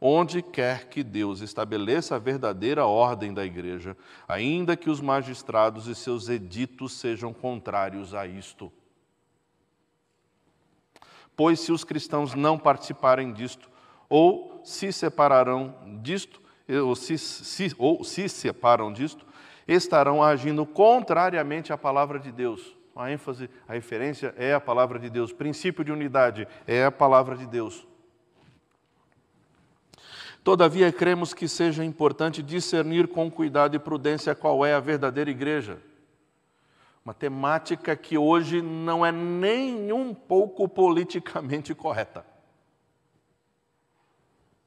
Speaker 2: onde quer que Deus estabeleça a verdadeira ordem da igreja, ainda que os magistrados e seus editos sejam contrários a isto. Pois se os cristãos não participarem disto, ou se separarão disto, ou se, se, ou se separam disto, estarão agindo contrariamente à palavra de Deus. A ênfase, a referência é a palavra de Deus. Princípio de unidade é a palavra de Deus. Todavia, cremos que seja importante discernir com cuidado e prudência qual é a verdadeira igreja. Uma temática que hoje não é nem um pouco politicamente correta.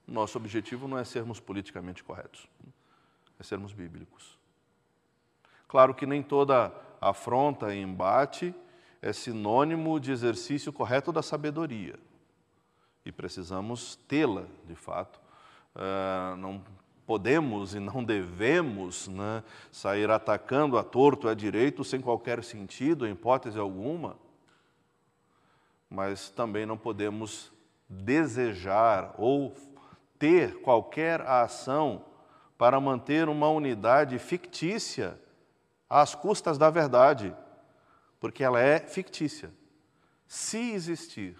Speaker 2: Nosso objetivo não é sermos politicamente corretos, é sermos bíblicos. Claro que nem toda afronta e embate é sinônimo de exercício correto da sabedoria. E precisamos tê-la, de fato. Uh, não podemos e não devemos né, sair atacando a torto e a direito sem qualquer sentido, em hipótese alguma. Mas também não podemos desejar ou ter qualquer ação para manter uma unidade fictícia às custas da verdade, porque ela é fictícia. Se existir,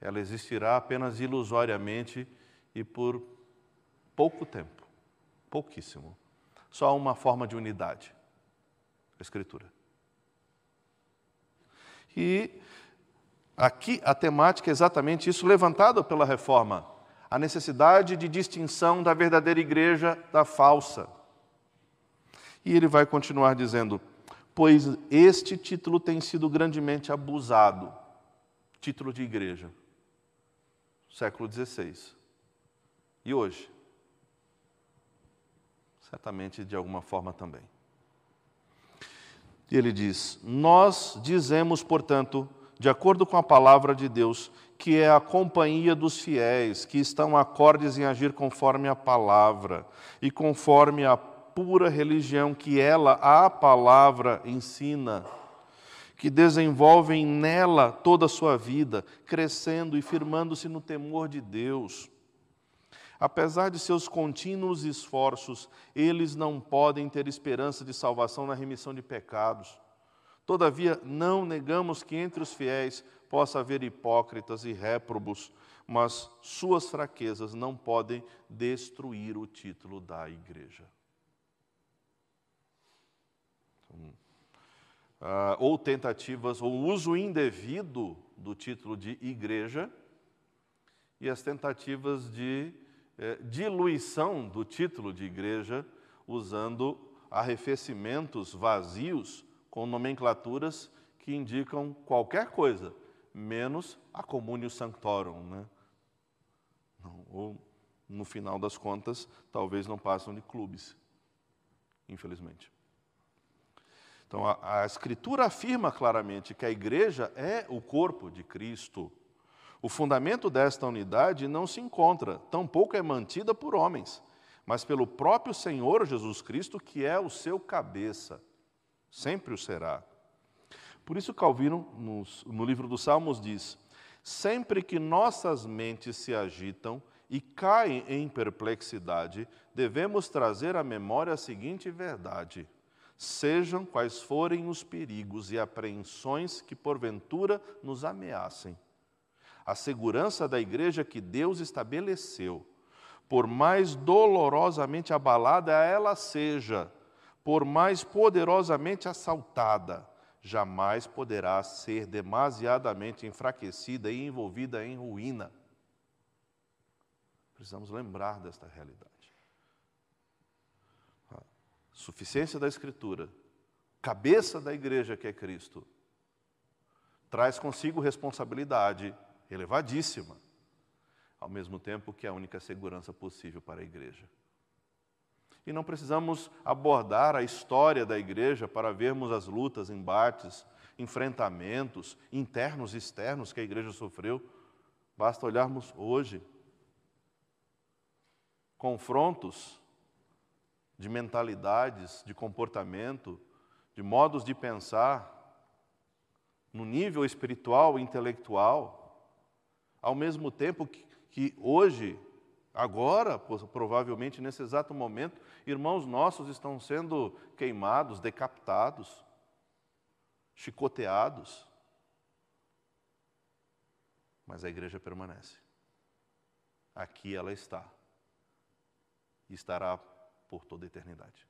Speaker 2: ela existirá apenas ilusoriamente e por pouco tempo, pouquíssimo. Só uma forma de unidade: a Escritura. E aqui a temática é exatamente isso, levantada pela reforma: a necessidade de distinção da verdadeira igreja da falsa. E ele vai continuar dizendo: pois este título tem sido grandemente abusado título de igreja, século XVI. E hoje? Certamente de alguma forma também. E ele diz: Nós dizemos, portanto, de acordo com a palavra de Deus, que é a companhia dos fiéis, que estão acordes em agir conforme a palavra e conforme a pura religião que ela, a palavra, ensina, que desenvolvem nela toda a sua vida, crescendo e firmando-se no temor de Deus. Apesar de seus contínuos esforços, eles não podem ter esperança de salvação na remissão de pecados. Todavia, não negamos que entre os fiéis possa haver hipócritas e réprobos, mas suas fraquezas não podem destruir o título da igreja. Então, uh, ou tentativas, ou uso indevido do título de igreja, e as tentativas de é, diluição do título de igreja, usando arrefecimentos vazios com nomenclaturas que indicam qualquer coisa, menos a communio sanctorum. Né? Ou, no final das contas, talvez não passam de clubes, infelizmente. Então, a, a Escritura afirma claramente que a igreja é o corpo de Cristo. O fundamento desta unidade não se encontra, tampouco é mantida por homens, mas pelo próprio Senhor Jesus Cristo, que é o seu cabeça. Sempre o será. Por isso, Calvino, no, no livro dos Salmos, diz: Sempre que nossas mentes se agitam e caem em perplexidade, devemos trazer à memória a seguinte verdade: sejam quais forem os perigos e apreensões que porventura nos ameacem a segurança da igreja que Deus estabeleceu, por mais dolorosamente abalada ela seja, por mais poderosamente assaltada, jamais poderá ser demasiadamente enfraquecida e envolvida em ruína. Precisamos lembrar desta realidade. A suficiência da Escritura, cabeça da igreja que é Cristo, traz consigo responsabilidade elevadíssima, ao mesmo tempo que é a única segurança possível para a igreja. E não precisamos abordar a história da igreja para vermos as lutas, embates, enfrentamentos internos e externos que a igreja sofreu. Basta olharmos hoje. Confrontos de mentalidades, de comportamento, de modos de pensar, no nível espiritual e intelectual, ao mesmo tempo que, que hoje, agora, provavelmente nesse exato momento, irmãos nossos estão sendo queimados, decapitados, chicoteados. Mas a igreja permanece. Aqui ela está. E estará por toda a eternidade.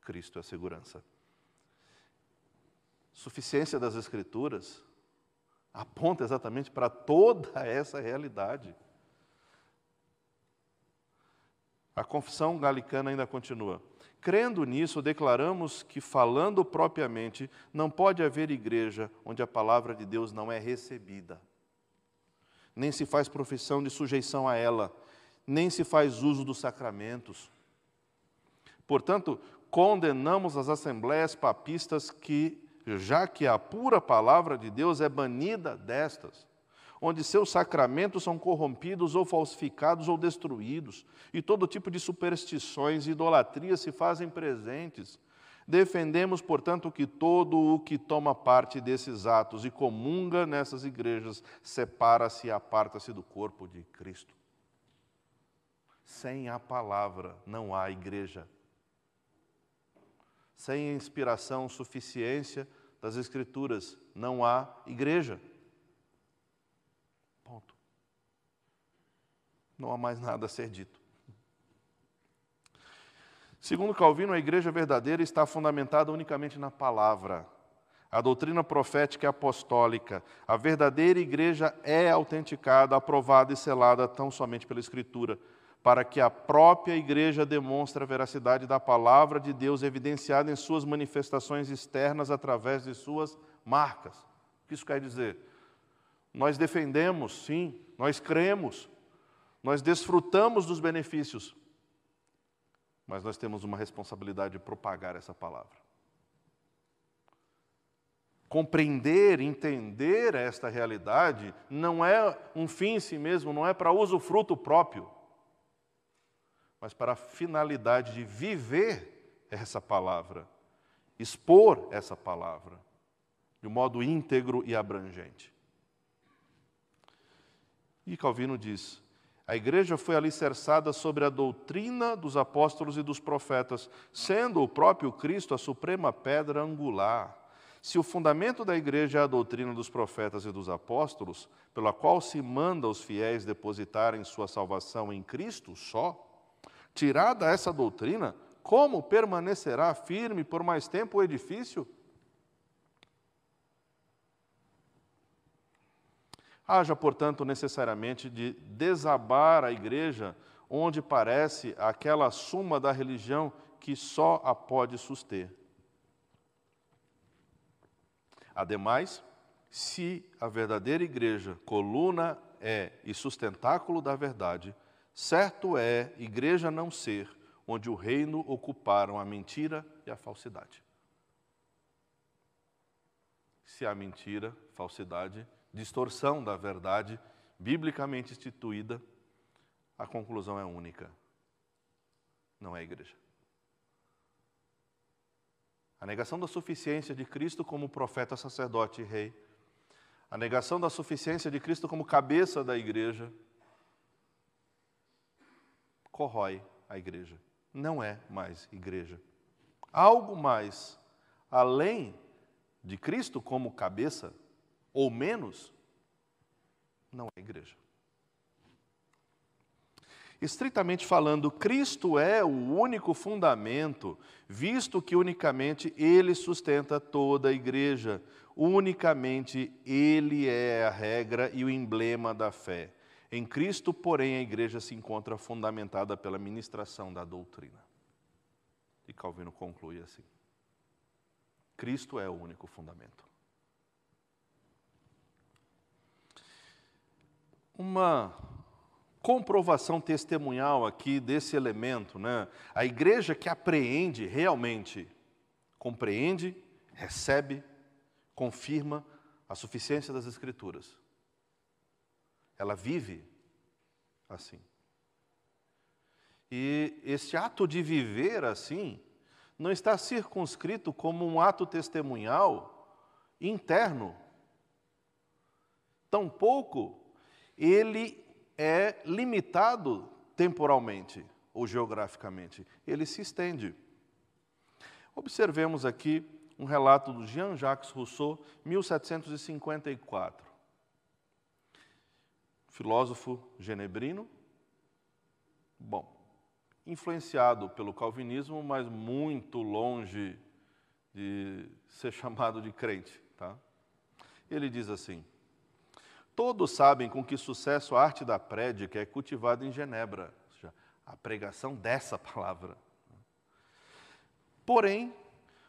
Speaker 2: Cristo é a segurança. Suficiência das Escrituras aponta exatamente para toda essa realidade. A confissão galicana ainda continua. Crendo nisso, declaramos que, falando propriamente, não pode haver igreja onde a palavra de Deus não é recebida, nem se faz profissão de sujeição a ela, nem se faz uso dos sacramentos. Portanto, condenamos as assembleias papistas que já que a pura palavra de Deus é banida destas, onde seus sacramentos são corrompidos ou falsificados ou destruídos, e todo tipo de superstições e idolatrias se fazem presentes. Defendemos, portanto, que todo o que toma parte desses atos e comunga nessas igrejas separa-se e aparta-se do corpo de Cristo. Sem a palavra não há igreja sem inspiração, suficiência das Escrituras, não há igreja. Ponto. Não há mais nada a ser dito. Segundo Calvino, a igreja verdadeira está fundamentada unicamente na palavra. A doutrina profética é apostólica. A verdadeira igreja é autenticada, aprovada e selada tão somente pela Escritura, para que a própria igreja demonstre a veracidade da palavra de Deus evidenciada em suas manifestações externas através de suas marcas. O que isso quer dizer? Nós defendemos, sim, nós cremos, nós desfrutamos dos benefícios, mas nós temos uma responsabilidade de propagar essa palavra compreender, entender esta realidade não é um fim em si mesmo, não é para uso fruto próprio, mas para a finalidade de viver essa palavra, expor essa palavra de um modo íntegro e abrangente. E Calvino diz: a igreja foi alicerçada sobre a doutrina dos apóstolos e dos profetas, sendo o próprio Cristo a suprema pedra angular. Se o fundamento da igreja é a doutrina dos profetas e dos apóstolos, pela qual se manda os fiéis depositarem sua salvação em Cristo só, tirada essa doutrina, como permanecerá firme por mais tempo o edifício? Haja, portanto, necessariamente de desabar a igreja onde parece aquela suma da religião que só a pode suster. Ademais, se a verdadeira igreja, coluna é e sustentáculo da verdade, certo é igreja não ser onde o reino ocuparam a mentira e a falsidade. Se há mentira, falsidade, distorção da verdade biblicamente instituída, a conclusão é única: não é igreja. A negação da suficiência de Cristo como profeta, sacerdote e rei. A negação da suficiência de Cristo como cabeça da igreja corrói a igreja. Não é mais igreja. Algo mais além de Cristo como cabeça, ou menos, não é igreja. Estritamente falando, Cristo é o único fundamento, visto que unicamente Ele sustenta toda a igreja, unicamente Ele é a regra e o emblema da fé. Em Cristo, porém, a igreja se encontra fundamentada pela ministração da doutrina. E Calvino conclui assim: Cristo é o único fundamento. Uma comprovação testemunhal aqui desse elemento, né? A igreja que apreende realmente, compreende, recebe, confirma a suficiência das Escrituras. Ela vive assim. E esse ato de viver assim não está circunscrito como um ato testemunhal interno. Tampouco ele é limitado temporalmente ou geograficamente, ele se estende. Observemos aqui um relato do Jean-Jacques Rousseau, 1754. Filósofo genebrino, bom, influenciado pelo calvinismo, mas muito longe de ser chamado de crente. Tá? Ele diz assim: Todos sabem com que sucesso a arte da prédica é cultivada em Genebra, ou seja, a pregação dessa palavra. Porém,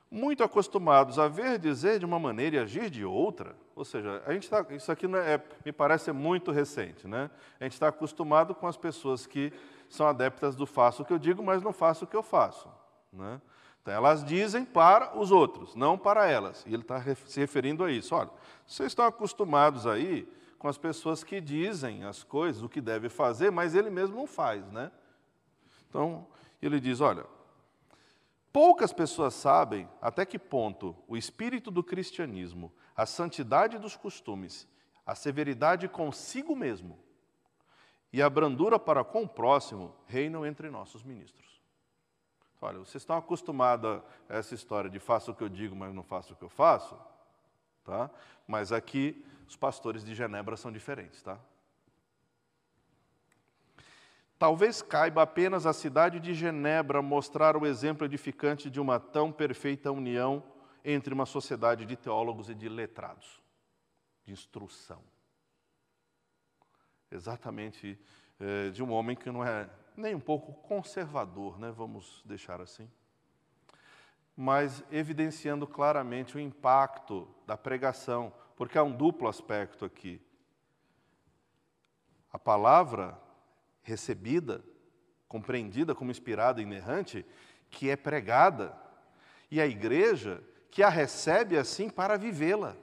Speaker 2: muito acostumados a ver dizer de uma maneira e agir de outra, ou seja, a gente tá, isso aqui é, me parece muito recente, né? A gente está acostumado com as pessoas que são adeptas do faço o que eu digo, mas não faço o que eu faço, né? Então, elas dizem para os outros, não para elas. E ele está se referindo a isso. Olha, vocês estão acostumados aí com as pessoas que dizem as coisas, o que deve fazer, mas ele mesmo não faz, né? Então, ele diz: olha, poucas pessoas sabem até que ponto o espírito do cristianismo, a santidade dos costumes, a severidade consigo mesmo e a brandura para com o próximo reinam entre nossos ministros. Olha, vocês estão acostumados a essa história de faço o que eu digo, mas não faço o que eu faço? Tá? Mas aqui os pastores de Genebra são diferentes, tá? Talvez caiba apenas à cidade de Genebra mostrar o exemplo edificante de uma tão perfeita união entre uma sociedade de teólogos e de letrados, de instrução. Exatamente é, de um homem que não é nem um pouco conservador, né? vamos deixar assim, mas evidenciando claramente o impacto da pregação, porque há um duplo aspecto aqui. A palavra recebida, compreendida como inspirada e inerrante, que é pregada, e a igreja que a recebe assim para vivê-la.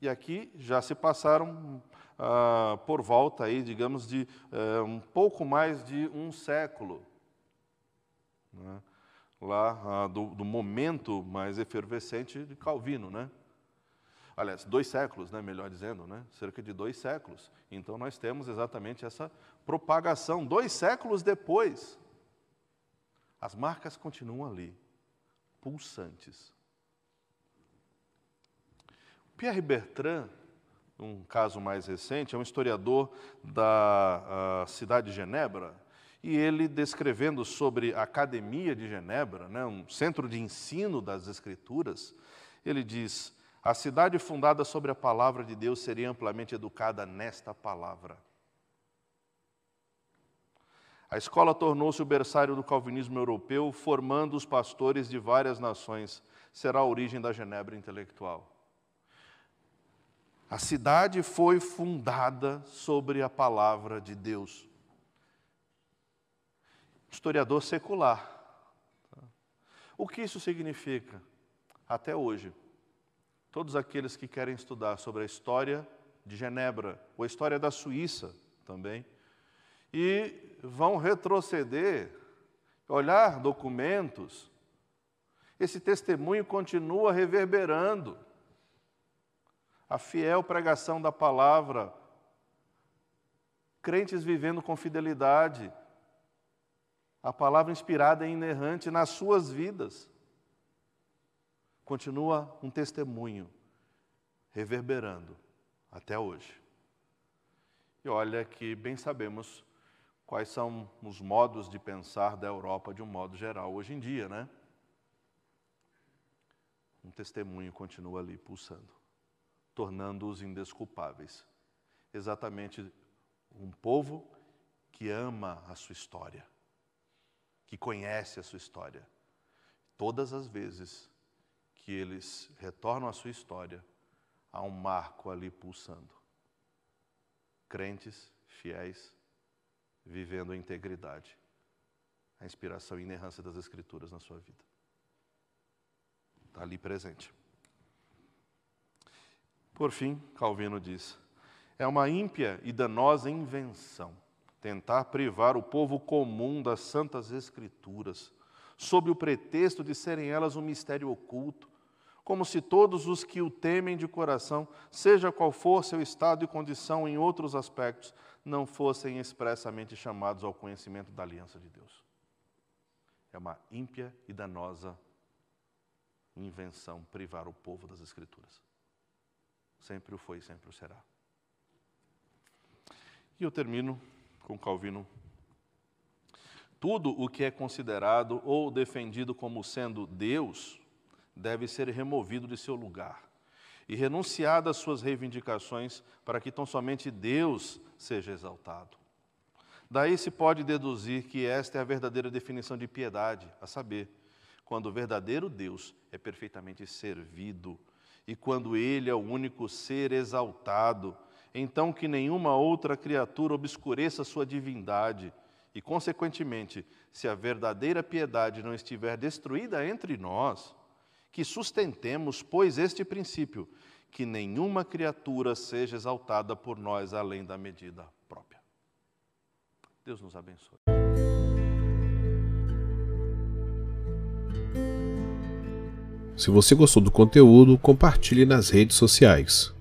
Speaker 2: E aqui já se passaram ah, por volta aí, digamos, de eh, um pouco mais de um século. Né? Lá ah, do, do, momento mais efervescente de Calvino, né? aliás, dois séculos, né, melhor dizendo, né, cerca de dois séculos. Então nós temos exatamente essa propagação. Dois séculos depois, as marcas continuam ali, pulsantes. Pierre Bertrand, um caso mais recente, é um historiador da cidade de Genebra, e ele descrevendo sobre a Academia de Genebra, né, um centro de ensino das Escrituras, ele diz: a cidade fundada sobre a palavra de Deus seria amplamente educada nesta palavra. A escola tornou-se o berçário do calvinismo europeu, formando os pastores de várias nações. Será a origem da Genebra intelectual. A cidade foi fundada sobre a palavra de Deus. Historiador secular. O que isso significa? Até hoje, todos aqueles que querem estudar sobre a história de Genebra, ou a história da Suíça também, e vão retroceder, olhar documentos, esse testemunho continua reverberando. A fiel pregação da palavra, crentes vivendo com fidelidade, a palavra inspirada e inerrante nas suas vidas continua um testemunho reverberando até hoje. E olha que bem sabemos quais são os modos de pensar da Europa de um modo geral hoje em dia, né? Um testemunho continua ali pulsando, tornando-os indesculpáveis. Exatamente um povo que ama a sua história, que conhece a sua história. Todas as vezes que eles retornam à sua história, há um marco ali pulsando. Crentes, fiéis, vivendo a integridade, a inspiração e inerrância das Escrituras na sua vida. Está ali presente. Por fim, Calvino diz: é uma ímpia e danosa invenção tentar privar o povo comum das santas Escrituras, sob o pretexto de serem elas um mistério oculto, como se todos os que o temem de coração, seja qual for seu estado e condição em outros aspectos, não fossem expressamente chamados ao conhecimento da aliança de Deus. É uma ímpia e danosa invenção privar o povo das Escrituras. Sempre o foi e sempre o será. E eu termino com Calvino. Tudo o que é considerado ou defendido como sendo Deus, deve ser removido de seu lugar e renunciado às suas reivindicações para que tão somente Deus seja exaltado. Daí se pode deduzir que esta é a verdadeira definição de piedade, a saber, quando o verdadeiro Deus é perfeitamente servido e quando ele é o único ser exaltado, então que nenhuma outra criatura obscureça sua divindade e, consequentemente, se a verdadeira piedade não estiver destruída entre nós, que sustentemos, pois, este princípio, que nenhuma criatura seja exaltada por nós além da medida própria. Deus nos abençoe.
Speaker 1: Se você gostou do conteúdo, compartilhe nas redes sociais.